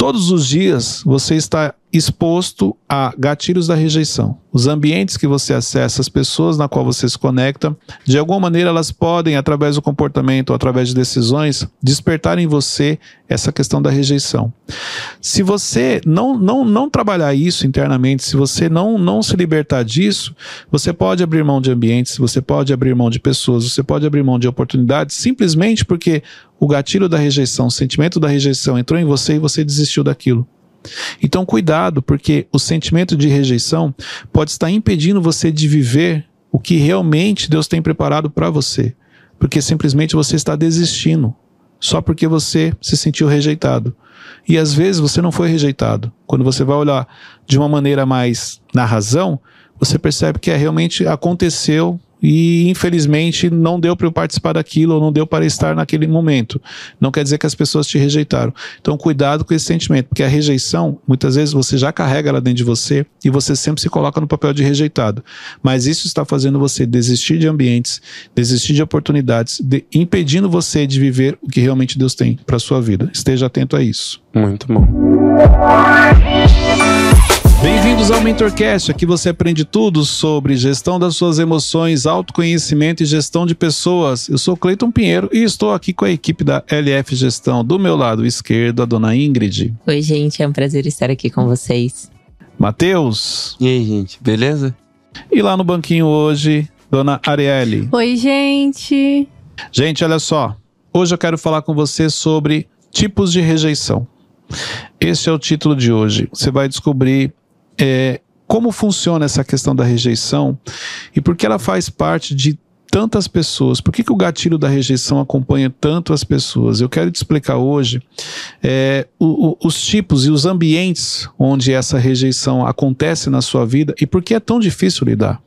Todos os dias você está exposto a gatilhos da rejeição. Os ambientes que você acessa, as pessoas na qual você se conecta, de alguma maneira elas podem, através do comportamento ou através de decisões, despertar em você essa questão da rejeição. Se você não, não, não trabalhar isso internamente, se você não, não se libertar disso, você pode abrir mão de ambientes, você pode abrir mão de pessoas, você pode abrir mão de oportunidades, simplesmente porque o gatilho da rejeição, o sentimento da rejeição entrou em você e você desistiu daquilo. Então, cuidado, porque o sentimento de rejeição pode estar impedindo você de viver o que realmente Deus tem preparado para você, porque simplesmente você está desistindo, só porque você se sentiu rejeitado. E às vezes você não foi rejeitado. Quando você vai olhar de uma maneira mais na razão, você percebe que é, realmente aconteceu e infelizmente não deu para eu participar daquilo ou não deu para estar naquele momento. Não quer dizer que as pessoas te rejeitaram. Então cuidado com esse sentimento, porque a rejeição, muitas vezes você já carrega ela dentro de você e você sempre se coloca no papel de rejeitado. Mas isso está fazendo você desistir de ambientes, desistir de oportunidades, de, impedindo você de viver o que realmente Deus tem para sua vida. Esteja atento a isso. Muito bom. Bem-vindos ao MentorCast. Aqui você aprende tudo sobre gestão das suas emoções, autoconhecimento e gestão de pessoas. Eu sou Cleiton Pinheiro e estou aqui com a equipe da LF Gestão. Do meu lado esquerdo, a dona Ingrid. Oi, gente. É um prazer estar aqui com vocês. Matheus. E aí, gente, beleza? E lá no banquinho hoje, dona Arielle. Oi, gente. Gente, olha só. Hoje eu quero falar com você sobre tipos de rejeição. Esse é o título de hoje. Você vai descobrir é, como funciona essa questão da rejeição e por que ela faz parte de tantas pessoas? Por que, que o gatilho da rejeição acompanha tanto as pessoas? Eu quero te explicar hoje é, o, o, os tipos e os ambientes onde essa rejeição acontece na sua vida e por que é tão difícil lidar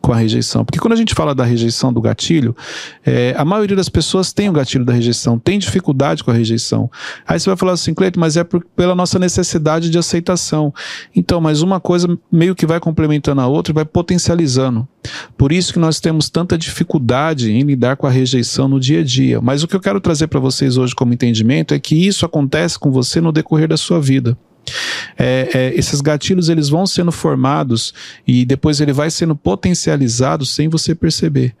com a rejeição. Porque quando a gente fala da rejeição do gatilho, é, a maioria das pessoas tem o gatilho da rejeição, tem dificuldade com a rejeição. Aí você vai falar assim, Cleiton, mas é por, pela nossa necessidade de aceitação. Então, mas uma coisa meio que vai complementando a outra e vai potencializando. Por isso que nós temos tanta dificuldade em lidar com a rejeição no dia a dia. Mas o que eu quero trazer para vocês hoje como entendimento é que isso acontece com você no decorrer da sua vida. É, é, esses gatilhos eles vão sendo formados e depois ele vai sendo potencializado sem você perceber.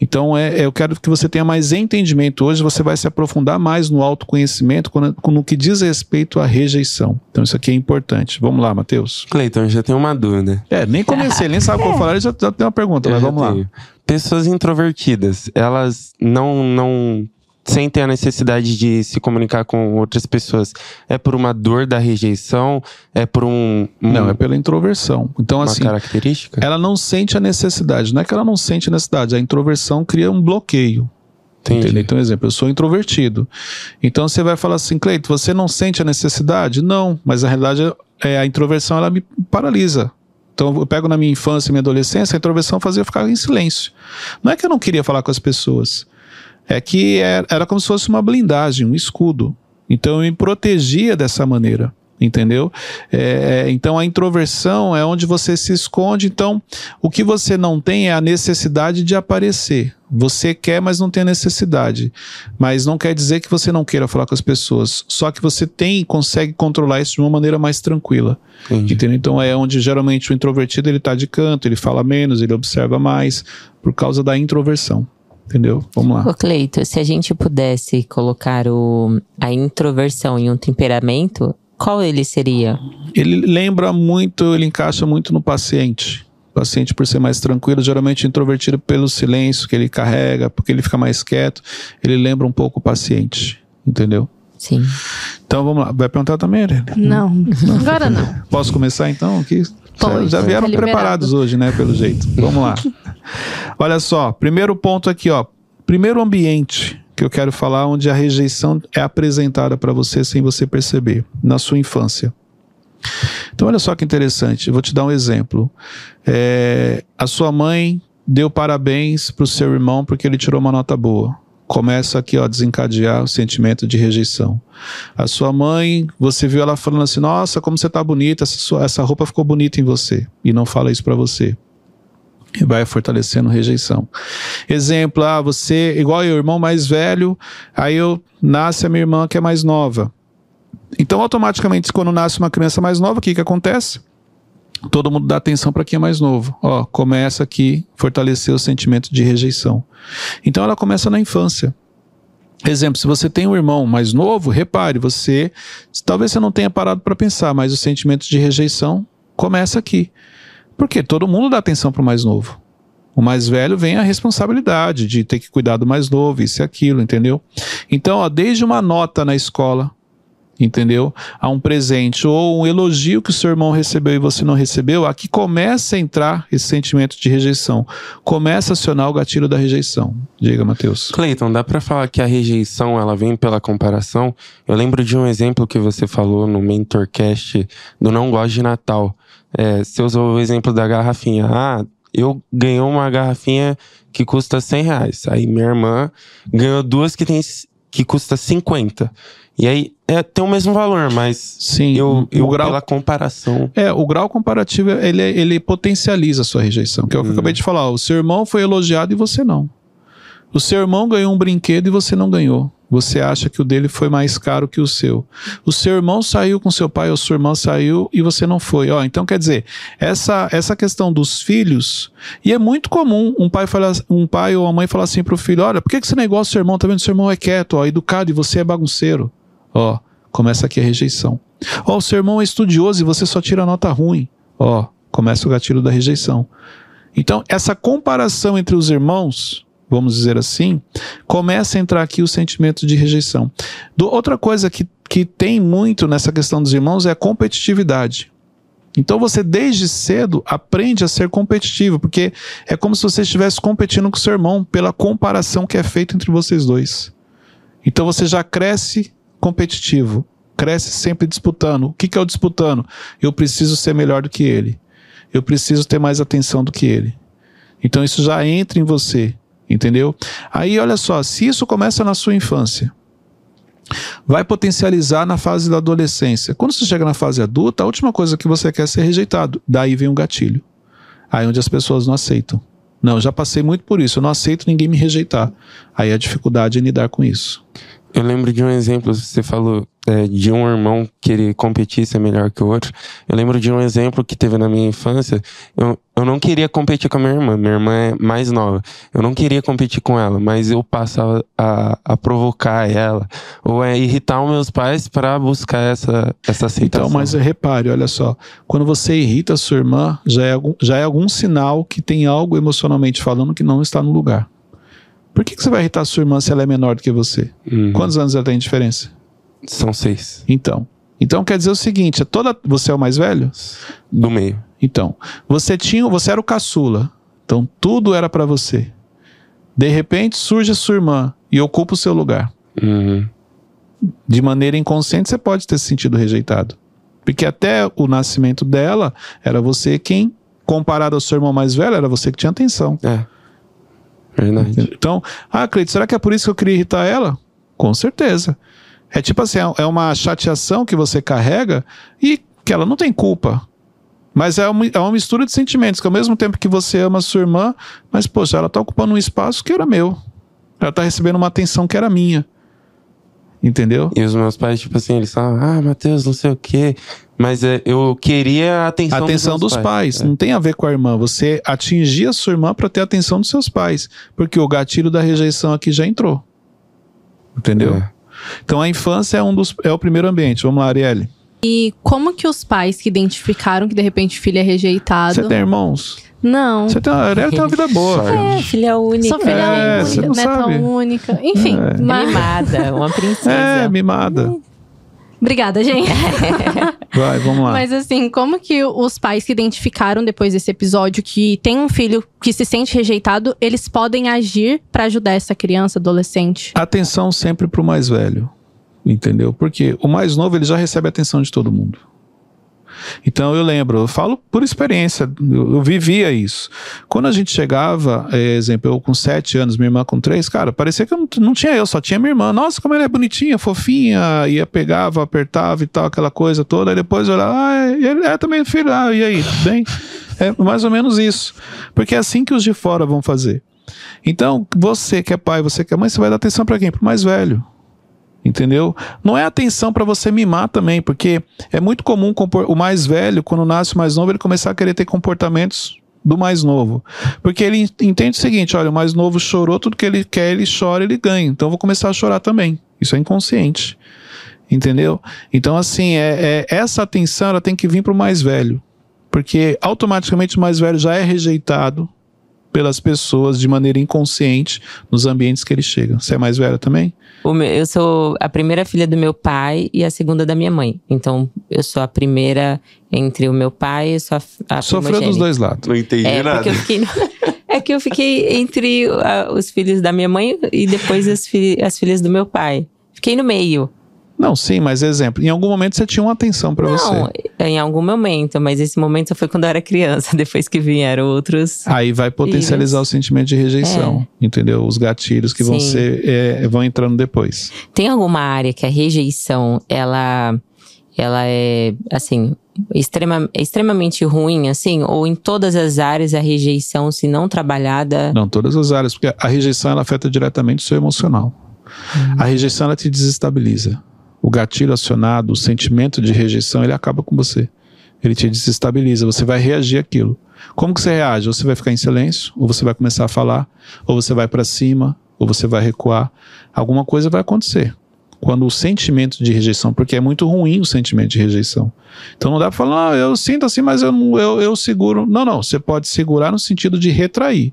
Então é, é, eu quero que você tenha mais entendimento. Hoje você vai se aprofundar mais no autoconhecimento quando, no que diz respeito à rejeição. Então isso aqui é importante. Vamos lá, Matheus. Cleiton, já tenho uma dúvida. É, nem comecei, nem sabe o que eu falar, já, já tem uma pergunta, eu mas vamos tenho. lá. Pessoas introvertidas, elas não, não sem ter a necessidade de se comunicar com outras pessoas, é por uma dor da rejeição? É por um. um não, é pela introversão. Então, uma assim. característica? Ela não sente a necessidade. Não é que ela não sente a necessidade, a introversão cria um bloqueio. Entendi. Então, exemplo, eu sou introvertido. Então você vai falar assim, Cleito, você não sente a necessidade? Não, mas na realidade é, a introversão ela me paralisa. Então eu pego na minha infância e minha adolescência, a introversão fazia eu ficar em silêncio. Não é que eu não queria falar com as pessoas é que era, era como se fosse uma blindagem, um escudo. Então eu me protegia dessa maneira entendeu? É, é, então a introversão é onde você se esconde. Então o que você não tem é a necessidade de aparecer. Você quer, mas não tem a necessidade. Mas não quer dizer que você não queira falar com as pessoas. Só que você tem e consegue controlar isso de uma maneira mais tranquila. Entendeu? Então é onde geralmente o introvertido ele está de canto, ele fala menos, ele observa mais por causa da introversão. Entendeu? Vamos lá. Ô Cleito, se a gente pudesse colocar o, a introversão em um temperamento, qual ele seria? Ele lembra muito, ele encaixa muito no paciente. O paciente, por ser mais tranquilo, geralmente introvertido pelo silêncio que ele carrega, porque ele fica mais quieto, ele lembra um pouco o paciente. Entendeu? Sim. Então vamos lá. Vai perguntar também, Helene? Não, não. agora não. Posso começar então? Aqui? Já vieram tá preparados hoje, né? Pelo jeito. Vamos lá. Olha só, primeiro ponto aqui, ó. Primeiro ambiente que eu quero falar onde a rejeição é apresentada para você sem você perceber, na sua infância. Então, olha só que interessante, eu vou te dar um exemplo. É, a sua mãe deu parabéns para o seu irmão porque ele tirou uma nota boa. Começa aqui ó, a desencadear o sentimento de rejeição. A sua mãe, você viu ela falando assim: Nossa, como você está bonita, essa, sua, essa roupa ficou bonita em você. E não fala isso para você e vai fortalecendo rejeição. Exemplo, ah, você, igual eu, irmão mais velho, aí eu nasce a minha irmã que é mais nova. Então, automaticamente, quando nasce uma criança mais nova, o que, que acontece? Todo mundo dá atenção para quem é mais novo. Ó, começa aqui fortalecer o sentimento de rejeição. Então, ela começa na infância. Exemplo, se você tem um irmão mais novo, repare, você talvez você não tenha parado para pensar, mas o sentimento de rejeição começa aqui. Porque todo mundo dá atenção para o mais novo. O mais velho vem a responsabilidade de ter que cuidar do mais novo, isso e aquilo, entendeu? Então, ó, desde uma nota na escola, entendeu? A um presente ou um elogio que o seu irmão recebeu e você não recebeu, aqui começa a entrar esse sentimento de rejeição. Começa a acionar o gatilho da rejeição. Diga, Matheus. Cleiton, dá pra falar que a rejeição ela vem pela comparação? Eu lembro de um exemplo que você falou no Mentorcast do Não Gosto de Natal. É, você usou o exemplo da garrafinha. Ah, eu ganhei uma garrafinha que custa 100 reais. Aí minha irmã ganhou duas que, tem, que custa 50. E aí é, tem o mesmo valor, mas Sim, eu, eu o grau, pela comparação. É, o grau comparativo, ele, ele potencializa a sua rejeição, que é o que eu acabei de falar. O seu irmão foi elogiado e você não. O seu irmão ganhou um brinquedo e você não ganhou. Você acha que o dele foi mais caro que o seu. O seu irmão saiu com seu pai ou sua irmã saiu e você não foi. Ó, então quer dizer, essa, essa questão dos filhos, e é muito comum um pai, falar, um pai ou uma mãe falar assim pro filho: olha, por que, que você negócio seu irmão? Tá vendo? Seu irmão é quieto, ó, educado e você é bagunceiro. Ó, começa aqui a rejeição. Ó, o seu irmão é estudioso e você só tira nota ruim. Ó, começa o gatilho da rejeição. Então, essa comparação entre os irmãos, vamos dizer assim, começa a entrar aqui o sentimento de rejeição. Do, outra coisa que, que tem muito nessa questão dos irmãos é a competitividade. Então você desde cedo aprende a ser competitivo, porque é como se você estivesse competindo com seu irmão pela comparação que é feita entre vocês dois. Então você já cresce competitivo, cresce sempre disputando. O que, que é o disputando? Eu preciso ser melhor do que ele. Eu preciso ter mais atenção do que ele. Então isso já entra em você, entendeu? Aí olha só, se isso começa na sua infância, vai potencializar na fase da adolescência. Quando você chega na fase adulta, a última coisa que você quer é ser rejeitado. Daí vem um gatilho. Aí onde as pessoas não aceitam. Não, já passei muito por isso. Eu não aceito ninguém me rejeitar. Aí a dificuldade é lidar com isso. Eu lembro de um exemplo, você falou é, de um irmão querer competir ser melhor que o outro. Eu lembro de um exemplo que teve na minha infância. Eu, eu não queria competir com a minha irmã, minha irmã é mais nova. Eu não queria competir com ela, mas eu passava a, a provocar ela ou a irritar os meus pais para buscar essa, essa aceitação. Então, mas repare, olha só, quando você irrita a sua irmã, já é algum, já é algum sinal que tem algo emocionalmente falando que não está no lugar. Por que, que você vai irritar sua irmã se ela é menor do que você? Uhum. Quantos anos ela tem de diferença? São seis. Então. Então quer dizer o seguinte: é toda, você é o mais velho? Do meio. Então, você tinha, você era o caçula. Então tudo era para você. De repente surge a sua irmã e ocupa o seu lugar. Uhum. De maneira inconsciente você pode ter se sentido rejeitado. Porque até o nascimento dela, era você quem, comparado ao seu irmão mais velho, era você que tinha atenção. É. Verdade. Então, ah, Cleito, será que é por isso que eu queria irritar ela? Com certeza. É tipo assim, é uma chateação que você carrega e que ela não tem culpa. Mas é uma, é uma mistura de sentimentos, que ao mesmo tempo que você ama sua irmã, mas, poxa, ela tá ocupando um espaço que era meu. Ela tá recebendo uma atenção que era minha. Entendeu? E os meus pais, tipo assim, eles falam, ah, Matheus, não sei o quê. Mas é, eu queria a atenção, A atenção dos, dos pais. É. Não tem a ver com a irmã. Você atingir a sua irmã para ter a atenção dos seus pais. Porque o gatilho da rejeição aqui já entrou. Entendeu? É. Então a infância é, um dos, é o primeiro ambiente. Vamos lá, Arielle. E como que os pais que identificaram que de repente o filho é rejeitado. Você tem irmãos? Não. Você tem, a Arielle tem uma vida boa. É, filha única. Sou filha É, única, neta sabe. única. Enfim, É. mas... Mimada, uma princesa. É, mimada. Obrigada, gente. Vai, vamos lá. Mas assim, como que os pais que identificaram depois desse episódio que tem um filho que se sente rejeitado, eles podem agir pra ajudar essa criança, adolescente? Atenção sempre pro mais velho. Entendeu? Porque o mais novo ele já recebe a atenção de todo mundo. Então eu lembro, eu falo por experiência, eu, eu vivia isso. Quando a gente chegava, é, exemplo, eu com sete anos, minha irmã com três, cara, parecia que não, não tinha eu, só tinha minha irmã. Nossa, como ela é bonitinha, fofinha, ia, pegava, apertava e tal, aquela coisa toda. Aí depois eu olhava, ah, ele é também filho, ah, e aí, tudo bem? É mais ou menos isso. Porque é assim que os de fora vão fazer. Então, você que é pai, você que é mãe, você vai dar atenção para quem? Pro mais velho. Entendeu? Não é atenção para você mimar também, porque é muito comum o mais velho, quando nasce o mais novo, ele começar a querer ter comportamentos do mais novo. Porque ele entende o seguinte: olha, o mais novo chorou, tudo que ele quer, ele chora, ele ganha. Então vou começar a chorar também. Isso é inconsciente. Entendeu? Então, assim, é, é essa atenção ela tem que vir para o mais velho. Porque automaticamente o mais velho já é rejeitado pelas pessoas de maneira inconsciente nos ambientes que ele chega. Você é mais velha também? eu sou a primeira filha do meu pai e a segunda da minha mãe. Então, eu sou a primeira entre o meu pai e sou a, a Sofreu dos dois lados. Não entendi é, nada. Porque eu fiquei, é que eu fiquei entre uh, os filhos da minha mãe e depois as, fi as filhas do meu pai. Fiquei no meio. Não, sim, mas exemplo, em algum momento você tinha uma atenção para você. Não, em algum momento, mas esse momento foi quando eu era criança, depois que vieram outros. Aí vai potencializar o sentimento de rejeição, é. entendeu? Os gatilhos que sim. vão ser é, vão entrando depois. Tem alguma área que a rejeição ela ela é assim extrema, extremamente ruim, assim, ou em todas as áreas a rejeição, se não trabalhada? Não, todas as áreas, porque a rejeição ela afeta diretamente o seu emocional. Hum. A rejeição ela te desestabiliza o gatilho acionado, o sentimento de rejeição, ele acaba com você. Ele te desestabiliza, você vai reagir àquilo. Como que você reage? Você vai ficar em silêncio, ou você vai começar a falar, ou você vai para cima, ou você vai recuar. Alguma coisa vai acontecer. Quando o sentimento de rejeição, porque é muito ruim o sentimento de rejeição. Então não dá para falar, ah, eu sinto assim, mas eu, eu, eu seguro. Não, não, você pode segurar no sentido de retrair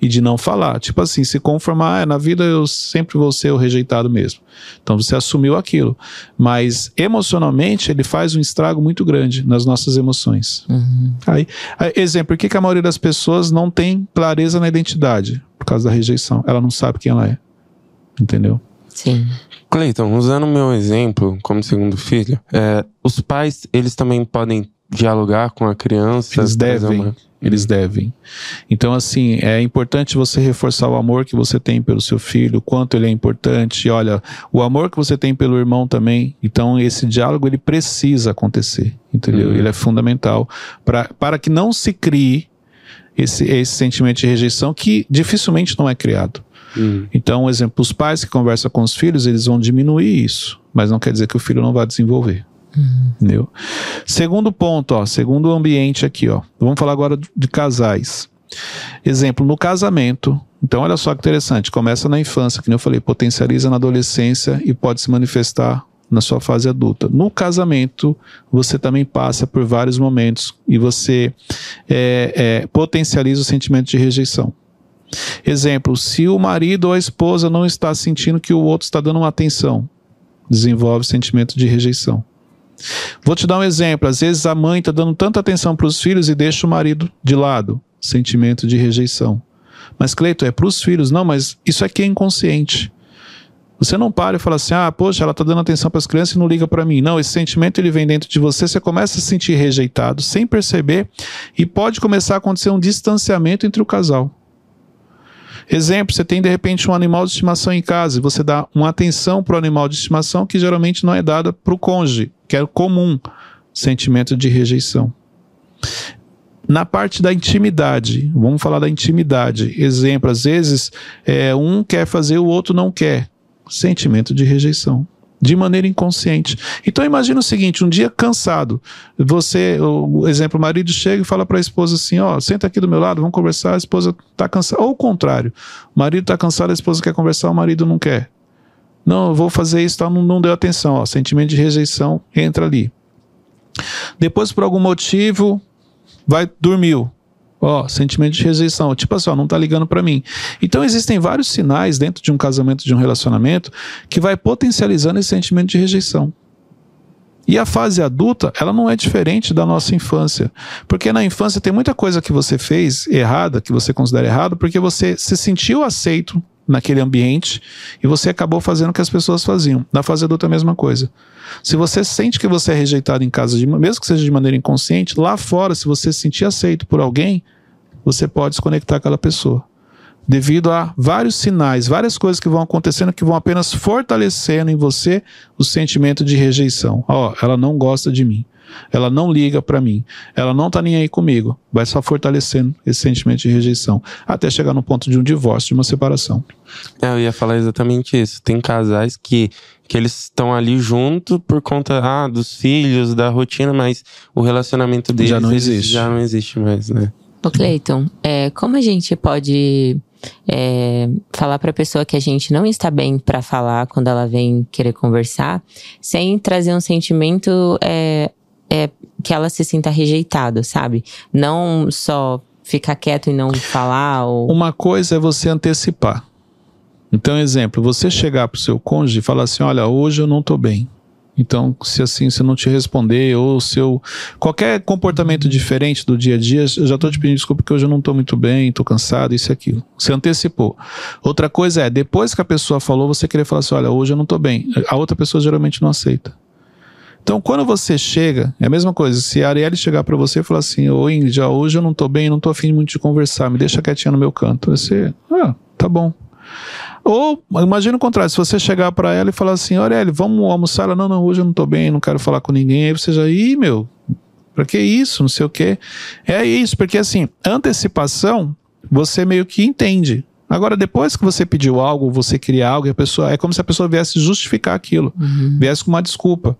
e de não falar. Tipo assim, se conformar, ah, na vida eu sempre vou ser o rejeitado mesmo. Então você assumiu aquilo. Mas emocionalmente ele faz um estrago muito grande nas nossas emoções. Uhum. Aí, exemplo, por que, que a maioria das pessoas não tem clareza na identidade? Por causa da rejeição. Ela não sabe quem ela é. Entendeu? Sim. Cleiton, usando o meu exemplo como segundo filho, é, os pais, eles também podem dialogar com a criança. Eles devem. Uma... Eles devem. Então, assim, é importante você reforçar o amor que você tem pelo seu filho, o quanto ele é importante. Olha, o amor que você tem pelo irmão também. Então, esse diálogo ele precisa acontecer, entendeu? Uhum. Ele é fundamental pra, para que não se crie esse, esse sentimento de rejeição que dificilmente não é criado. Uhum. Então, um exemplo, os pais que conversam com os filhos, eles vão diminuir isso, mas não quer dizer que o filho não vai desenvolver. Uhum. Entendeu? Segundo ponto, ó, segundo ambiente aqui, ó. Vamos falar agora de casais. Exemplo, no casamento. Então, olha só que interessante. Começa na infância, que eu falei, potencializa na adolescência e pode se manifestar na sua fase adulta. No casamento, você também passa por vários momentos e você é, é, potencializa o sentimento de rejeição. Exemplo, se o marido ou a esposa não está sentindo que o outro está dando uma atenção, desenvolve sentimento de rejeição. Vou te dar um exemplo. Às vezes a mãe está dando tanta atenção para os filhos e deixa o marido de lado. Sentimento de rejeição. Mas, Cleito, é para os filhos. Não, mas isso aqui é inconsciente. Você não para e fala assim, ah, poxa, ela está dando atenção para as crianças e não liga para mim. Não, esse sentimento ele vem dentro de você, você começa a se sentir rejeitado sem perceber e pode começar a acontecer um distanciamento entre o casal. Exemplo, você tem de repente um animal de estimação em casa e você dá uma atenção para o animal de estimação que geralmente não é dada para o cônjuge, que é comum, sentimento de rejeição. Na parte da intimidade, vamos falar da intimidade. Exemplo, às vezes é, um quer fazer, o outro não quer. Sentimento de rejeição de maneira inconsciente. Então imagina o seguinte, um dia cansado, você, o exemplo, o marido chega e fala para a esposa assim, ó, oh, senta aqui do meu lado, vamos conversar, a esposa está cansada, ou o contrário, o marido está cansado, a esposa quer conversar, o marido não quer. Não, eu vou fazer isso, não, não deu atenção, ó, sentimento de rejeição entra ali. Depois, por algum motivo, vai, dormiu, Ó, sentimento de rejeição. Tipo assim, ó, não tá ligando para mim. Então existem vários sinais dentro de um casamento, de um relacionamento, que vai potencializando esse sentimento de rejeição. E a fase adulta, ela não é diferente da nossa infância. Porque na infância tem muita coisa que você fez errada, que você considera errado, porque você se sentiu aceito naquele ambiente e você acabou fazendo o que as pessoas faziam. Na fase adulta a mesma coisa. Se você sente que você é rejeitado em casa, de, mesmo que seja de maneira inconsciente, lá fora, se você se sentir aceito por alguém, você pode desconectar aquela pessoa. devido a vários sinais, várias coisas que vão acontecendo que vão apenas fortalecendo em você o sentimento de rejeição. Ó, ela não gosta de mim. Ela não liga para mim. Ela não tá nem aí comigo. Vai só fortalecendo esse sentimento de rejeição até chegar no ponto de um divórcio, de uma separação. É, eu ia falar exatamente isso. Tem casais que que eles estão ali junto por conta ah, dos filhos, da rotina, mas o relacionamento deles Já não existe. já não existe mais, né? Ô Cleiton, é, como a gente pode é, falar para a pessoa que a gente não está bem para falar quando ela vem querer conversar, sem trazer um sentimento é, é, que ela se sinta rejeitada, sabe? Não só ficar quieto e não falar ou Uma coisa é você antecipar. Então, exemplo, você chegar pro seu cônjuge e falar assim: olha, hoje eu não tô bem. Então, se assim, se não te responder, ou se eu. Qualquer comportamento diferente do dia a dia, eu já tô te pedindo desculpa porque hoje eu não tô muito bem, tô cansado, isso e aquilo. Você antecipou. Outra coisa é, depois que a pessoa falou, você querer falar assim: olha, hoje eu não tô bem. A outra pessoa geralmente não aceita. Então, quando você chega, é a mesma coisa. Se a Arielle chegar pra você e falar assim: Ô ó, hoje eu não tô bem, não tô afim muito de conversar, me deixa quietinha no meu canto. Você, ah, tá bom. Ou, imagina o contrário, se você chegar pra ela e falar assim: Arielle, vamos almoçar? Ela, não, não, hoje eu não tô bem, não quero falar com ninguém. Aí você já, ih, meu, pra que isso? Não sei o quê. É isso, porque assim, antecipação, você meio que entende. Agora, depois que você pediu algo, você queria algo, a pessoa, é como se a pessoa viesse justificar aquilo, viesse com uma desculpa.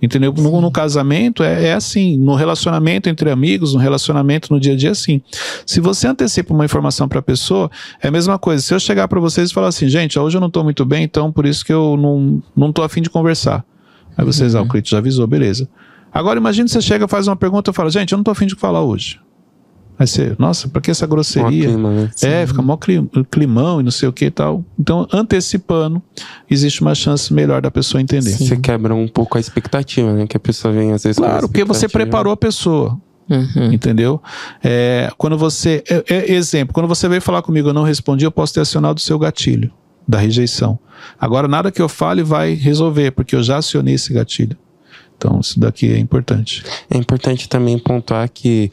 Entendeu? No, no casamento é, é assim, no relacionamento entre amigos, no relacionamento no dia a dia, é assim. Se você antecipa uma informação para a pessoa, é a mesma coisa. Se eu chegar para vocês e falar assim, gente, hoje eu não tô muito bem, então por isso que eu não, não tô afim de conversar. Aí vocês, ah, o Crito já avisou, beleza. Agora imagine você chega, faz uma pergunta e fala, gente, eu não tô afim de falar hoje. Aí você, nossa, pra que essa grosseria? clima, né? É, fica mó cli- climão e não sei o que e tal. Então, antecipando, existe uma chance melhor da pessoa entender. Sim. Você quebra um pouco a expectativa, né? Que a pessoa vem às vezes Claro, porque você preparou a pessoa. Uhum. Entendeu? É, quando você. é- é- exemplo, quando você veio falar comigo, eu não respondi, eu posso ter acionado o seu gatilho da rejeição. Agora, nada que eu fale vai resolver, porque eu já acionei esse gatilho. Então, isso daqui é importante. É importante também pontuar que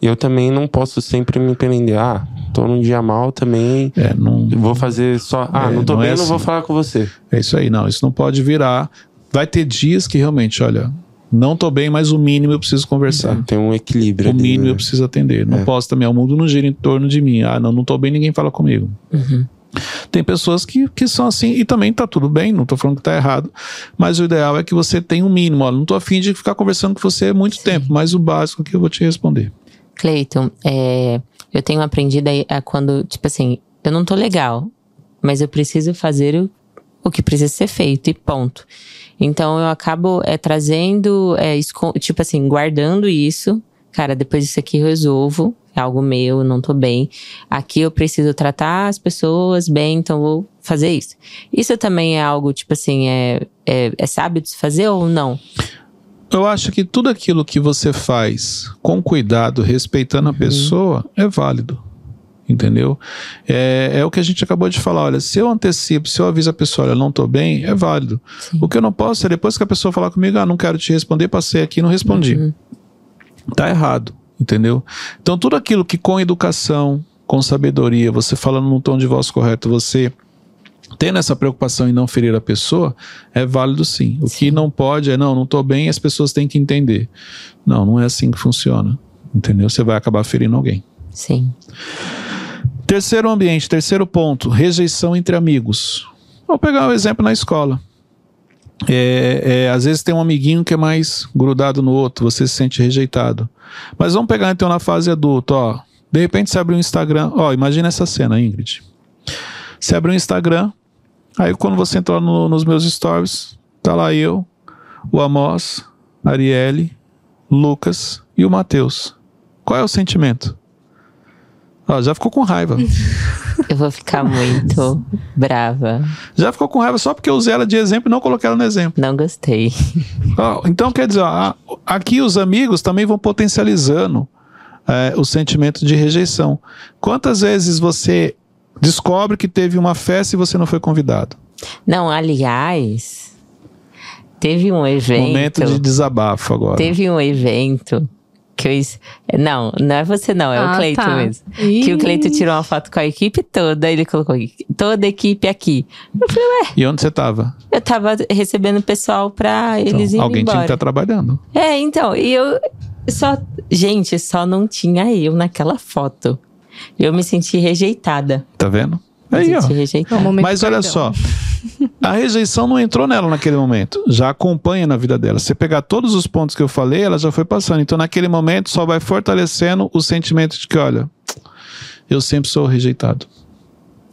eu também não posso sempre me prender. Ah, tô num dia mal também. É, não, Vou fazer só. Ah, É, não tô não bem, é não vou assim. falar com você. é isso aí, não. Isso não pode virar. Vai ter dias que realmente, olha, não tô bem, mas o mínimo eu preciso conversar. Tem um equilíbrio. O ali, mínimo né? eu preciso atender. Não É. posso também, o mundo não gira em torno de mim. Ah, não, não tô bem, ninguém fala comigo. Uhum. Tem pessoas que, que são assim e também tá tudo bem, não tô falando que tá errado, mas o ideal é que você tenha um mínimo. Olha, não tô afim de ficar conversando com você muito tempo, mas o básico que eu vou te responder. Cleiton, é, eu tenho aprendido aí a quando, tipo assim, eu não tô legal, mas eu preciso fazer o, o que precisa ser feito e ponto. Então eu acabo é, trazendo, é, tipo assim, guardando isso. Cara, depois disso aqui eu resolvo. É algo meu, não tô bem. Aqui eu preciso tratar as pessoas bem, então vou fazer isso. Isso também é algo, tipo assim, é, é, é sábio de se fazer ou não? Eu acho que tudo aquilo que você faz com cuidado, respeitando a pessoa, é válido. Entendeu? É, é o que a gente acabou de falar. Olha, se eu antecipo, se eu aviso a pessoa, olha, não tô bem, é válido. Sim. O que eu não posso é depois que a pessoa falar comigo, ah, não quero te responder, passei aqui e não respondi. Uhum. Tá errado, entendeu? Então, tudo aquilo que com educação, com sabedoria, você falando num tom de voz correto, você tendo essa preocupação em não ferir a pessoa, é válido sim. O que não pode é, não, não tô bem, as pessoas têm que entender. Não, não é assim que funciona, entendeu? Você vai acabar ferindo alguém. Sim. Terceiro ambiente, terceiro ponto, rejeição entre amigos. Vou pegar um exemplo na escola. É, é, às vezes tem um amiguinho que é mais grudado no outro, você se sente rejeitado. Mas vamos pegar então na fase adulta, ó. De repente você abre um Instagram, ó, imagina essa cena, Ingrid. Você abre um Instagram, aí quando você entra no- nos meus stories, tá lá eu, o Amos, Arielle, Lucas e o Matheus. Qual é o sentimento? Ó, já ficou com raiva. Eu vou ficar muito brava. Já ficou com raiva só porque eu usei ela de exemplo e não coloquei ela no exemplo. Não gostei. Ó, então, quer dizer, ó, aqui os amigos também vão potencializando é, o sentimento de rejeição. Quantas vezes você descobre que teve uma festa e você não foi convidado? Não, aliás, teve um evento. Momento de desabafo agora. Teve um evento Que eu, não, não é você não, é Ah, o Cleiton tá. mesmo. Que o Cleiton tirou uma foto com a equipe toda, ele colocou toda a equipe aqui. E onde você tava? Eu tava recebendo pessoal pra Então, eles irem alguém tinha que embora. estar trabalhando. É, então, e eu só. Gente, só não tinha eu naquela foto. Eu me senti rejeitada. Tá vendo? Me Aí, ó. senti É o rejeitada. momento Mas olha perdão. só, a rejeição não entrou nela naquele momento, já acompanha na vida dela. Se você pegar todos os pontos que eu falei, ela já foi passando. Então, naquele momento, só vai fortalecendo o sentimento de que, olha, eu sempre sou rejeitado.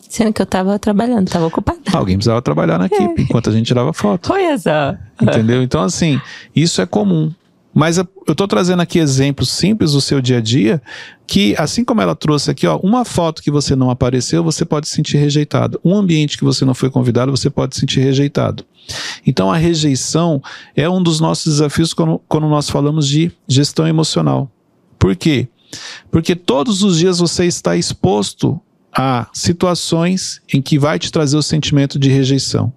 Sendo que eu tava trabalhando, tava ocupada. Alguém precisava trabalhar na equipe enquanto a gente tirava foto. Olha só. Entendeu? Então, assim, isso é comum. Mas eu tô trazendo aqui exemplos simples do seu dia a dia, que assim como ela trouxe aqui, ó, uma foto que você não apareceu, você pode se sentir rejeitado. Um ambiente que você não foi convidado, você pode se sentir rejeitado. Então, a rejeição é um dos nossos desafios quando, quando nós falamos de gestão emocional. Por quê? Porque todos os dias você está exposto a situações em que vai te trazer o sentimento de rejeição.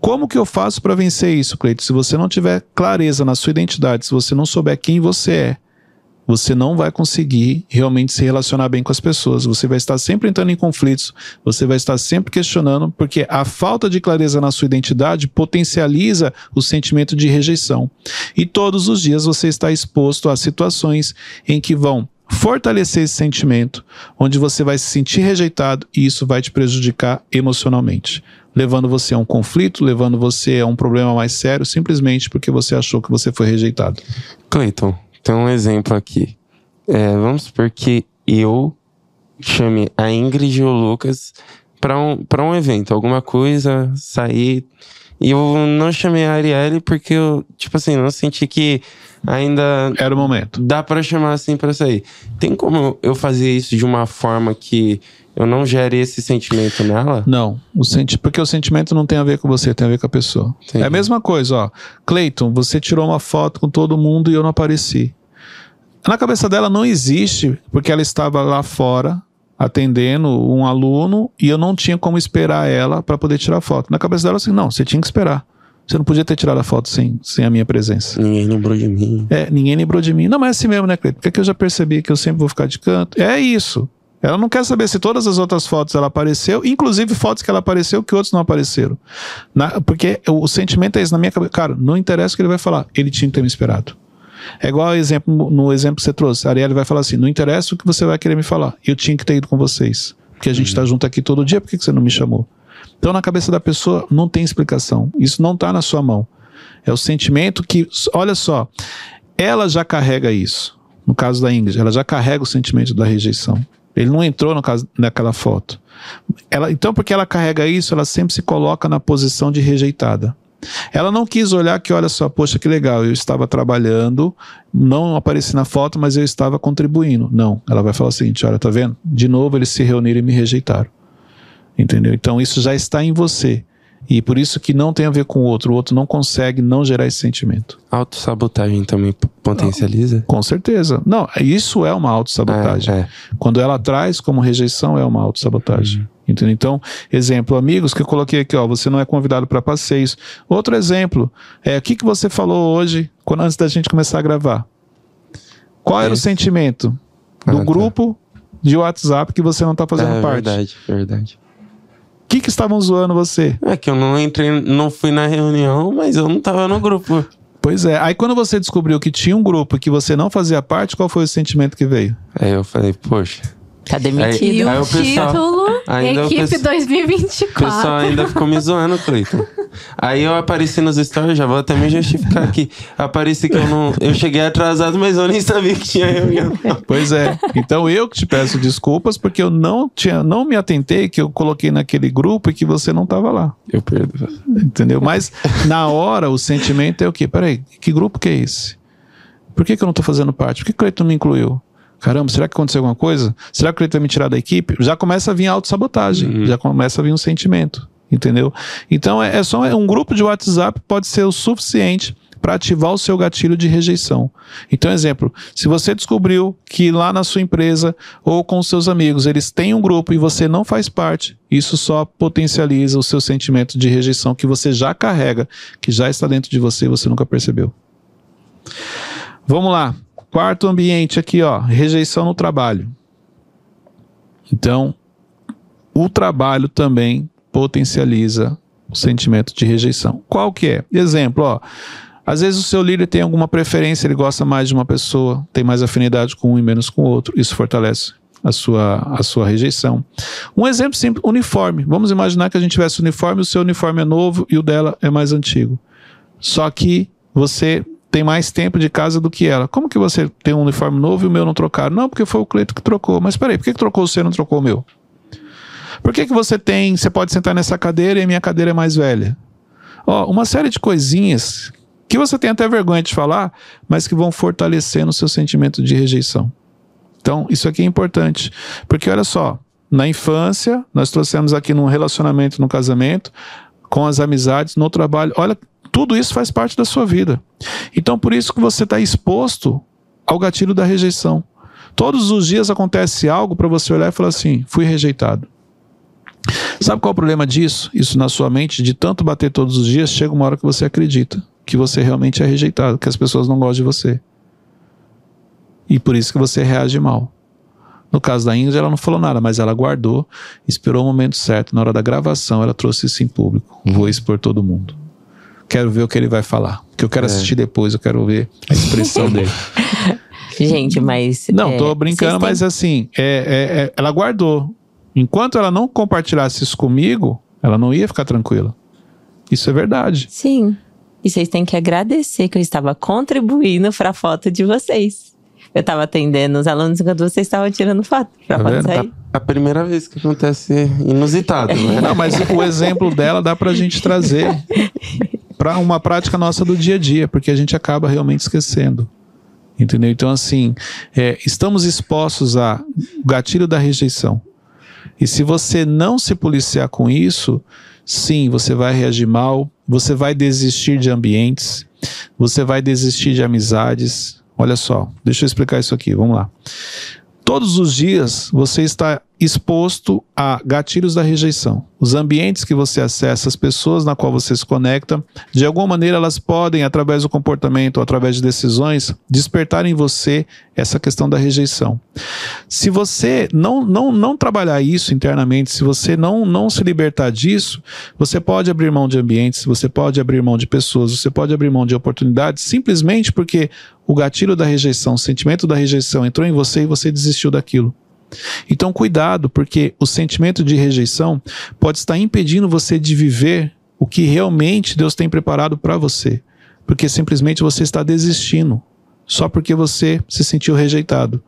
Como que eu faço para vencer isso, Cleito? Se você não tiver clareza na sua identidade, se você não souber quem você é, você não vai conseguir realmente se relacionar bem com as pessoas. Você vai estar sempre entrando em conflitos, você vai estar sempre questionando, porque a falta de clareza na sua identidade potencializa o sentimento de rejeição. E todos os dias você está exposto a situações em que vão fortalecer esse sentimento, onde você vai se sentir rejeitado e isso vai te prejudicar emocionalmente, levando você a um conflito, levando você a um problema mais sério, simplesmente porque você achou que você foi rejeitado. Cleiton, tem um exemplo aqui. É, vamos supor que eu chame a Ingrid e o Lucas para um, um evento, alguma coisa, sair. E eu não chamei a Arielle porque eu, tipo assim, não senti que ainda Era o momento. dá pra chamar assim pra sair. Tem como eu fazer isso de uma forma que eu não gere esse sentimento nela? Não, o senti porque o sentimento não tem a ver com você, tem a ver com a pessoa. Entendi. É a mesma coisa, ó. Cleiton, você tirou uma foto com todo mundo e eu não apareci. Na cabeça dela não existe, porque ela estava lá fora atendendo um aluno e eu não tinha como esperar ela para poder tirar foto. Na cabeça dela assim, não, você tinha que esperar. Você não podia ter tirado a foto sem, sem a minha presença. Ninguém lembrou de mim. É, ninguém lembrou de mim. Não, mas é assim mesmo, né, Cleiton? Porque eu já percebi que eu sempre vou ficar de canto. É isso. Ela não quer saber se todas as outras fotos ela apareceu, inclusive fotos que ela apareceu que outros não apareceram. Na- porque o, sentimento é esse na minha cabeça. Cara, não interessa o que ele vai falar. Ele tinha que ter me esperado. É igual exemplo, no exemplo que você trouxe. A Arielle vai falar assim: não interessa o que você vai querer me falar. Eu tinha que ter ido com vocês. Porque a gente está junto aqui todo dia, por que que você não me chamou? Então, na cabeça da pessoa, não tem explicação. Isso não está na sua mão. É o sentimento que, olha só, ela já carrega isso. No caso da Ingrid, ela já carrega o sentimento da rejeição. Ele não entrou no caso, naquela foto. Ela, então, porque ela carrega isso, ela sempre se coloca na posição de rejeitada. Ela não quis olhar que, olha só, poxa, que legal, eu estava trabalhando, não apareci na foto, mas eu estava contribuindo. Não, ela vai falar o seguinte: olha, tá vendo? De novo eles se reuniram e me rejeitaram. Entendeu? Então isso já está em você. E por isso que não tem a ver com o outro. O outro não consegue não gerar esse sentimento. Autossabotagem também potencializa? Com certeza. Não, isso é uma autossabotagem. É, é. Quando ela traz como rejeição, é uma autossabotagem. Entendeu? Então, exemplo, amigos que eu coloquei aqui, ó, você não é convidado para passeios. Outro exemplo, é o que, que você falou hoje, quando antes da gente começar a gravar? Qual era o Esse. sentimento Ah, do tá. grupo de WhatsApp que você não está fazendo é parte? verdade, verdade. O que, que estavam zoando você? É que eu não entrei, não fui na reunião, mas eu não tava no grupo. Pois é. Aí quando você descobriu que tinha um grupo que você não fazia parte, qual foi o sentimento que veio? Aí eu falei, poxa, Tá demitido. Aí o o pessoal- título, ainda o Equipe pessoal- o 2024. pessoal ainda ficou me zoando, Cleiton. Aí eu apareci nos stories, já vou até me justificar aqui. Apareci que eu não. Eu cheguei atrasado, mas eu nem sabia que tinha reunião. Pois é. Então eu que te peço desculpas porque eu não tinha, não me atentei que eu coloquei naquele grupo e que você não estava lá, Eu perdoo. entendeu? Mas na hora o sentimento é o quê? Peraí, que grupo que é esse? Por que, que eu não tô fazendo parte? Por que que o Cleiton não me incluiu? Caramba, será que aconteceu alguma coisa? Será que Cleiton vai me tirar da equipe? Já começa a vir a autossabotagem, Uhum. já começa a vir um sentimento, entendeu? Então é, é só um grupo de WhatsApp pode ser o suficiente para ativar o seu gatilho de rejeição. Então, exemplo, se você descobriu que lá na sua empresa ou com seus amigos eles têm um grupo e você não faz parte, isso só potencializa o seu sentimento de rejeição que você já carrega, que já está dentro de você e você nunca percebeu. Vamos lá. Quarto ambiente aqui, ó, rejeição no trabalho. Então, o trabalho também potencializa o sentimento de rejeição. Qual que é? Exemplo, ó, às vezes o seu líder tem alguma preferência, ele gosta mais de uma pessoa, tem mais afinidade com um e menos com o outro, isso fortalece a sua, a sua rejeição. Um exemplo simples, uniforme. Vamos imaginar que a gente tivesse uniforme, o seu uniforme é novo e o dela é mais antigo. Só que você tem mais tempo de casa do que ela. Como que você tem um uniforme novo e o meu não trocaram? Não, porque foi o Cleito que trocou. Mas peraí, por que, que trocou o seu e não trocou o meu? Por que, que você tem, você pode sentar nessa cadeira e a minha cadeira é mais velha? Ó, uma série de coisinhas que você tem até vergonha de falar, mas que vão fortalecendo o seu sentimento de rejeição. Então, isso aqui é importante. Porque olha só, na infância, nós trouxemos aqui num relacionamento, no casamento, com as amizades, no trabalho. Olha, tudo isso faz parte da sua vida. Então, por isso que você está exposto ao gatilho da rejeição. Todos os dias acontece algo para você olhar e falar assim: fui rejeitado. Sabe qual é o problema disso? Isso na sua mente, de tanto bater todos os dias, chega uma hora que você acredita que você realmente é rejeitado, que as pessoas não gostam de você. E por isso que você reage mal. No caso da Ingrid, ela não falou nada, mas ela guardou, esperou o momento certo. Na hora da gravação, ela trouxe isso em público. Vou expor todo mundo. Quero ver o que ele vai falar. Que eu quero é. assistir depois, eu quero ver a expressão dele. Gente, mas. Não, é, tô brincando, têm... mas assim, é, é, é, ela guardou. Enquanto ela não compartilhasse isso comigo, ela não ia ficar tranquila. Isso é verdade. Sim. E vocês têm que agradecer que eu estava contribuindo para a foto de vocês. Eu estava atendendo os alunos enquanto vocês estavam tirando foto. Pra tá foto sair. A, a, primeira vez que acontece inusitado, né? Não, mas o exemplo dela dá pra gente trazer para uma prática nossa do dia a dia, porque a gente acaba realmente esquecendo. Entendeu? Então, assim, é, estamos expostos a gatilho da rejeição. E se você não se policiar com isso, sim, você vai reagir mal, você vai desistir de ambientes, você vai desistir de amizades. Olha só, deixa eu explicar isso aqui, vamos lá. Todos os dias você está exposto a gatilhos da rejeição. Os ambientes que você acessa, as pessoas na qual você se conecta, de alguma maneira elas podem, através do comportamento ou através de decisões, despertar em você essa questão da rejeição. Se você não, não, não trabalhar isso internamente, se você não, não se libertar disso, você pode abrir mão de ambientes, você pode abrir mão de pessoas, você pode abrir mão de oportunidades, simplesmente porque o gatilho da rejeição, o sentimento da rejeição entrou em você e você desistiu daquilo. Então, cuidado, porque o sentimento de rejeição pode estar impedindo você de viver o que realmente Deus tem preparado para você, porque simplesmente você está desistindo, só porque você se sentiu rejeitado.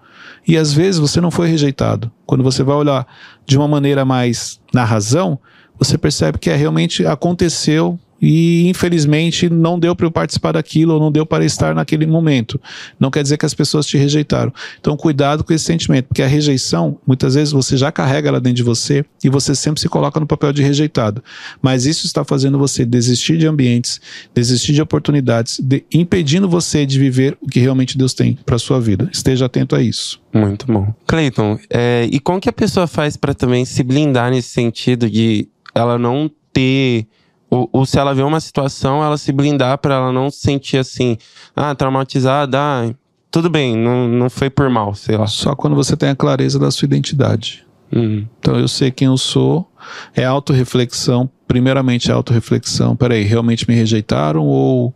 E às vezes você não foi rejeitado. Quando você vai olhar de uma maneira mais na razão, você percebe que é, realmente aconteceu e infelizmente não deu para eu participar daquilo ou não deu para estar naquele momento. Não quer dizer que as pessoas te rejeitaram. Então cuidado com esse sentimento, porque a rejeição, muitas vezes você já carrega ela dentro de você e você sempre se coloca no papel de rejeitado. Mas isso está fazendo você desistir de ambientes, desistir de oportunidades, de, impedindo você de viver o que realmente Deus tem para sua vida. Esteja atento a isso. Muito bom. Cleiton, é, e como que a pessoa faz para também se blindar nesse sentido de ela não ter ou, ou, se ela vê uma situação, ela se blindar para ela não se sentir assim, ah, traumatizada, ah, tudo bem, não, não foi por mal, sei lá. Só quando você tem a clareza da sua identidade. Uhum. Então eu sei quem eu sou, é autorreflexão, primeiramente é autorreflexão, peraí, realmente me rejeitaram ou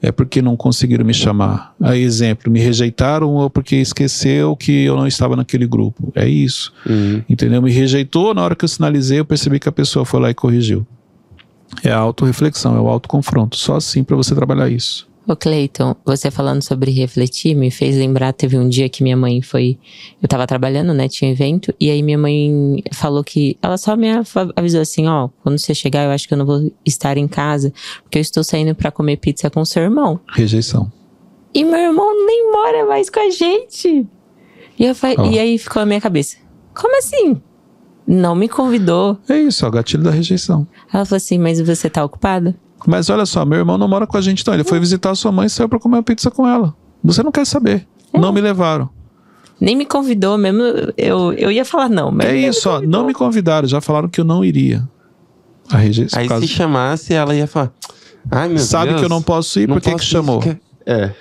é porque não conseguiram me chamar? Aí, exemplo, me rejeitaram ou porque esqueceu que eu não estava naquele grupo. É isso. Uhum. Entendeu? Me rejeitou, na hora que eu sinalizei, eu percebi que a pessoa foi lá e corrigiu. É a autorreflexão, é o autoconfronto. Só assim para você trabalhar isso. Ô Cleiton, você falando sobre refletir me fez lembrar, teve um dia que minha mãe foi. Eu tava trabalhando, né? Tinha um evento, e aí minha mãe falou que. Ela só me avisou assim: ó, quando você chegar, eu acho que eu não vou estar em casa, porque eu estou saindo para comer pizza com seu irmão. Rejeição. E meu irmão nem mora mais com a gente. E, eu, oh. e aí ficou na minha cabeça: como assim? Não me convidou. É isso, é o gatilho da rejeição. Ela falou assim: Mas você tá ocupado? Mas olha só, meu irmão não mora com a gente, não. Ele foi visitar a sua mãe e saiu pra comer uma pizza com ela. Você não quer saber. É. Não me levaram. Nem me convidou mesmo. Eu, eu ia falar não, mas. É isso, ó. Não me convidaram. Já falaram que eu não iria. A rejeição. Aí se chamasse, ela ia falar. Ai, meu Sabe Deus, que eu não posso ir, por que que chamou? Que... É.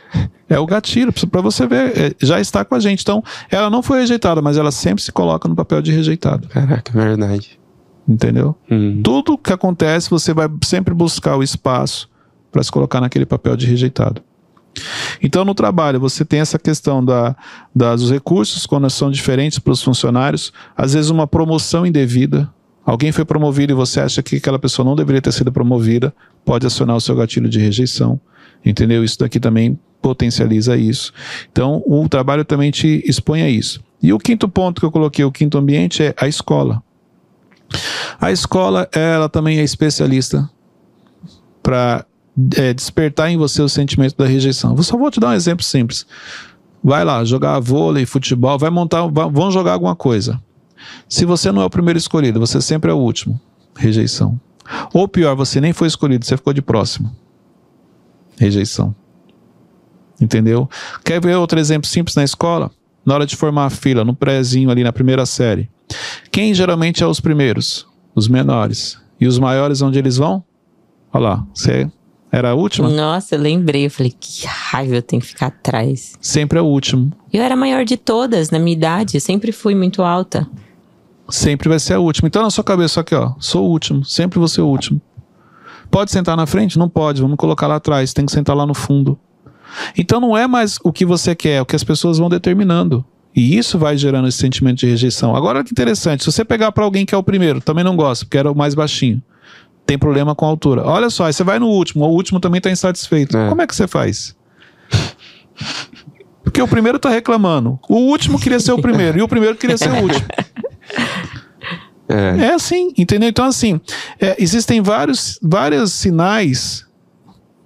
É o gatilho, para você ver, é, já está com a gente. Então, ela não foi rejeitada, mas ela sempre se coloca no papel de rejeitado. Caraca, verdade. Entendeu? Hum. Tudo que acontece, você vai sempre buscar o espaço para se colocar naquele papel de rejeitado. Então, no trabalho, você tem essa questão da, dos recursos, quando são diferentes para os funcionários, às vezes uma promoção indevida. Alguém foi promovido e você acha que aquela pessoa não deveria ter sido promovida, pode acionar o seu gatilho de rejeição. Entendeu? Isso daqui também potencializa isso. Então, o trabalho também te expõe a isso. E o quinto ponto que eu coloquei, o quinto ambiente, é a escola. A escola, ela também é especialista para é, despertar em você o sentimento da rejeição. Eu só vou te dar um exemplo simples. Vai lá, jogar vôlei, futebol, vai montar, vão jogar alguma coisa. Se você não é o primeiro escolhido, você sempre é o último. Rejeição. Ou pior, você nem foi escolhido, você ficou de próximo. Rejeição. Entendeu? Quer ver outro exemplo simples na escola? Na hora de formar a fila, no prézinho ali na primeira série. Quem geralmente é os primeiros? Os menores. E os maiores, onde eles vão? Olha lá, você era a última? Nossa, eu lembrei. Eu falei, que raiva eu tenho que ficar atrás. Sempre é o último. Eu era a maior de todas, na minha idade. Sempre fui muito alta. Sempre vai ser a última. Então, na sua cabeça, aqui, ó. Sou o último. Sempre vou ser o último. Pode sentar na frente? Não pode. Vamos colocar lá atrás. Tem que sentar lá no fundo. Então, não é mais o que você quer, é o que as pessoas vão determinando. E isso vai gerando esse sentimento de rejeição. Agora, que interessante. Se você pegar para alguém que é o primeiro, também não gosta, porque era o mais baixinho tem problema com a altura. Olha só, aí você vai no último, o último também está insatisfeito. É. Como é que você faz? Porque o primeiro está reclamando, o último queria ser o primeiro e o primeiro queria ser o último. É, é assim, entendeu? Então, assim, é, existem vários, vários sinais.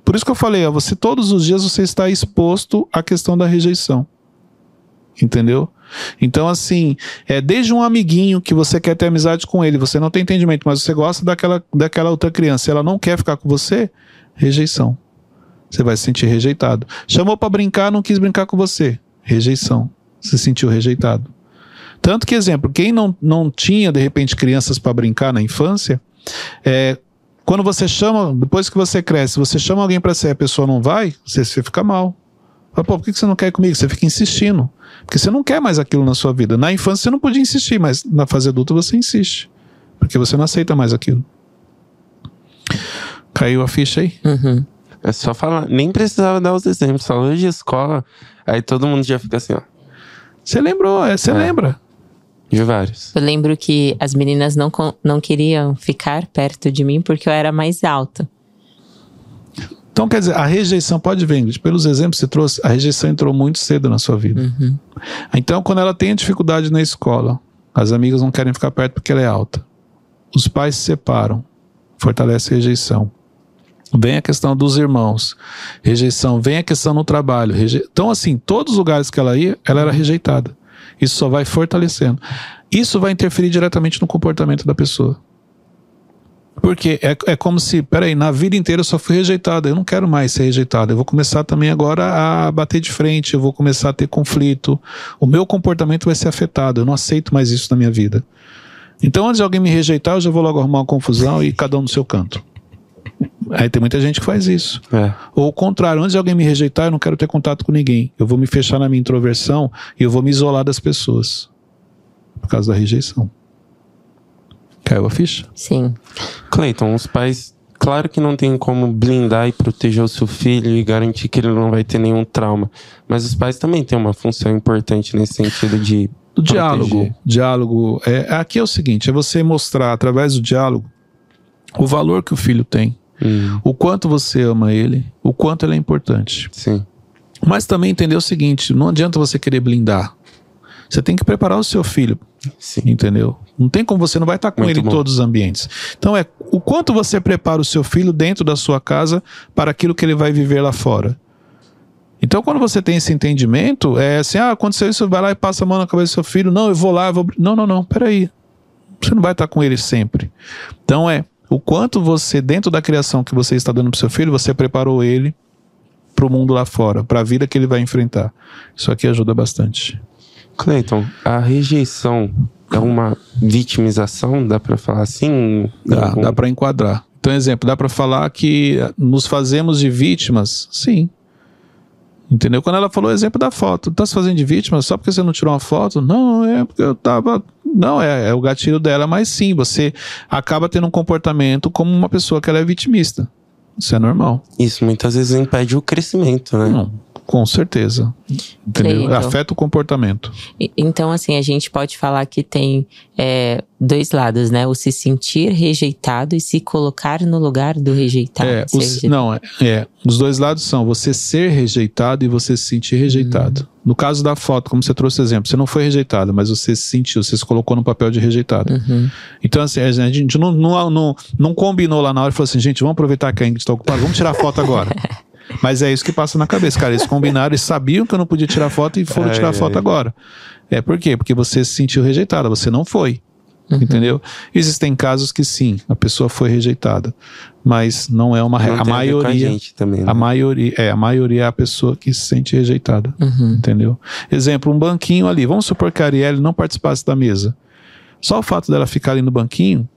Por isso que eu falei, ó, você todos os dias você está exposto à questão da rejeição. Entendeu? Então, assim, é desde um amiguinho que você quer ter amizade com ele, você não tem entendimento, mas você gosta daquela, daquela outra criança, ela não quer ficar com você, rejeição. Você vai se sentir rejeitado. Chamou para brincar, não quis brincar com você, rejeição. Se sentiu rejeitado. Tanto que, exemplo, quem não, não tinha, de repente, crianças para brincar na infância, é, quando você chama, depois que você cresce, você chama alguém para ser a pessoa não vai, você, você fica mal. Fala, Pô, por que você não quer ir comigo? Você fica insistindo. Porque você não quer mais aquilo na sua vida. Na infância você não podia insistir, mas na fase adulta você insiste. Porque você não aceita mais aquilo. Caiu a ficha aí? Uhum. É só falar, nem precisava dar os exemplos, falou de escola, aí todo mundo já fica assim, ó. Você lembrou, é, você é. lembra. De vários. Eu lembro que as meninas não, não queriam ficar perto de mim porque eu era mais alta. Então, quer dizer, a rejeição pode vir, pelos exemplos que você trouxe, a rejeição entrou muito cedo na sua vida. Uhum. Então, quando ela tem dificuldade na escola, as amigas não querem ficar perto porque ela é alta. Os pais se separam, fortalece a rejeição. Vem a questão dos irmãos, rejeição. Vem a questão no trabalho. Reje... Então, assim, todos os lugares que ela ia, ela era rejeitada. Isso só vai fortalecendo. Isso vai interferir diretamente no comportamento da pessoa. Porque é, é como se, peraí, na vida inteira eu só fui rejeitado, eu não quero mais ser rejeitado, eu vou começar também agora a bater de frente, eu vou começar a ter conflito, o meu comportamento vai ser afetado, eu não aceito mais isso na minha vida. Então, antes de alguém me rejeitar, eu já vou logo arrumar uma confusão e cada um no seu canto. Aí tem muita gente que faz isso. É. Ou o contrário, antes de alguém me rejeitar, eu não quero ter contato com ninguém. Eu vou me fechar na minha introversão e eu vou me isolar das pessoas. Por causa da rejeição. Caiu a ficha? Sim. Cleiton, os pais, claro que não tem como blindar e proteger o seu filho e garantir que ele não vai ter nenhum trauma. Mas os pais também têm uma função importante nesse sentido de. O diálogo. Diálogo. É, aqui é o seguinte: é você mostrar através do diálogo o valor que o filho tem. Hum. O quanto você ama ele, o quanto ele é importante. Sim. Mas também entender o seguinte: não adianta você querer blindar. Você tem que preparar o seu filho. Sim. Entendeu? Não tem como você não vai estar com Muito ele bom. em todos os ambientes. Então é o quanto você prepara o seu filho dentro da sua casa para aquilo que ele vai viver lá fora. Então, quando você tem esse entendimento, é assim: ah, aconteceu isso, vai lá e passa a mão na cabeça do seu filho. Não, eu vou lá, eu vou. Não, não, não, peraí. Você não vai estar com ele sempre. Então, é o quanto você, dentro da criação que você está dando para seu filho, você preparou ele para o mundo lá fora, para a vida que ele vai enfrentar. Isso aqui ajuda bastante. Cleiton, a rejeição é uma vitimização, dá para falar assim? Dá, algum... dá para enquadrar. Então, exemplo, dá para falar que nos fazemos de vítimas? Sim. Entendeu? Quando ela falou o exemplo da foto, tá se fazendo de vítima só porque você não tirou uma foto? Não, é porque eu tava. Não, é, é o gatilho dela, mas sim, você acaba tendo um comportamento como uma pessoa que ela é vitimista. Isso é normal. Isso muitas vezes impede o crescimento, né? Não, com certeza. Entendeu? Afeta o comportamento. Então, assim, a gente pode falar que tem é, dois lados, né? O se sentir rejeitado e se colocar no lugar do rejeitado. É, os, rejeitado. não, é, é, os dois lados são você ser rejeitado e você se sentir rejeitado. No caso da foto, como você trouxe exemplo, você não foi rejeitado, mas você se sentiu, você se colocou no papel de rejeitado. Uhum. Então, assim, a gente não, não, não, não combinou lá na hora e falou assim, gente, vamos aproveitar que a Ingrid está ocupada, vamos tirar foto agora. Mas é isso que passa na cabeça, cara. Eles combinaram e sabiam que eu não podia tirar foto e foram Ai, tirar ai. foto agora. É por quê? Porque você se sentiu rejeitada, você não foi. Uhum. Entendeu? Existem casos que sim, a pessoa foi rejeitada, mas não é uma Não regra. A a maioria, gente também, né? a maioria, é, a maioria é a pessoa que se sente rejeitada. Uhum. Entendeu? Exemplo, um banquinho ali. Vamos supor que a Arielle não participasse da mesa. Só o fato dela ficar ali no banquinho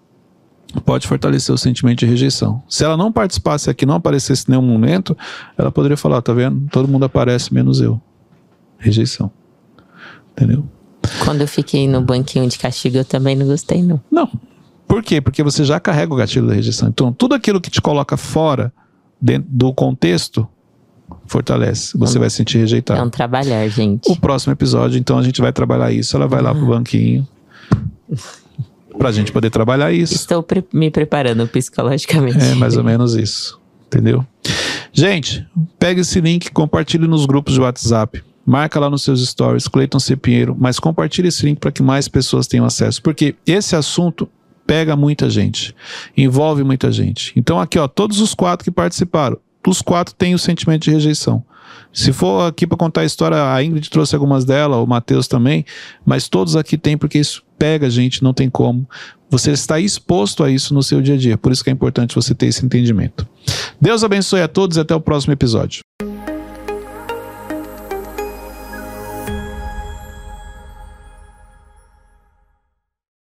pode fortalecer o sentimento de rejeição. Se ela não participasse aqui, não aparecesse em nenhum momento, ela poderia falar: tá vendo? Todo mundo aparece, menos eu. Rejeição. Entendeu? Quando eu fiquei no banquinho de castigo, eu também não gostei, não. Não. Por quê? Porque você já carrega o gatilho da rejeição. Então, tudo aquilo que te coloca fora dentro do contexto fortalece. Você vai se sentir rejeitado. É um trabalhar, gente. O próximo episódio, então, a gente vai trabalhar isso. Ela vai lá pro banquinho. Pra gente poder trabalhar isso. Estou pre- me preparando psicologicamente. É mais ou menos isso. Entendeu? Gente, pega esse link, compartilhe nos grupos de WhatsApp. Marca lá nos seus stories, Cleiton C. Pinheiro, mas compartilhe esse link para que mais pessoas tenham acesso. Porque esse assunto pega muita gente, envolve muita gente. Então, aqui, ó, todos os quatro que participaram, os quatro têm o sentimento de rejeição. Se for aqui para contar a história, a Ingrid trouxe algumas delas, o Matheus também, mas todos aqui têm, porque isso pega a gente, não tem como. Você está exposto a isso no seu dia a dia, por isso que é importante você ter esse entendimento. Deus abençoe a todos e até o próximo episódio.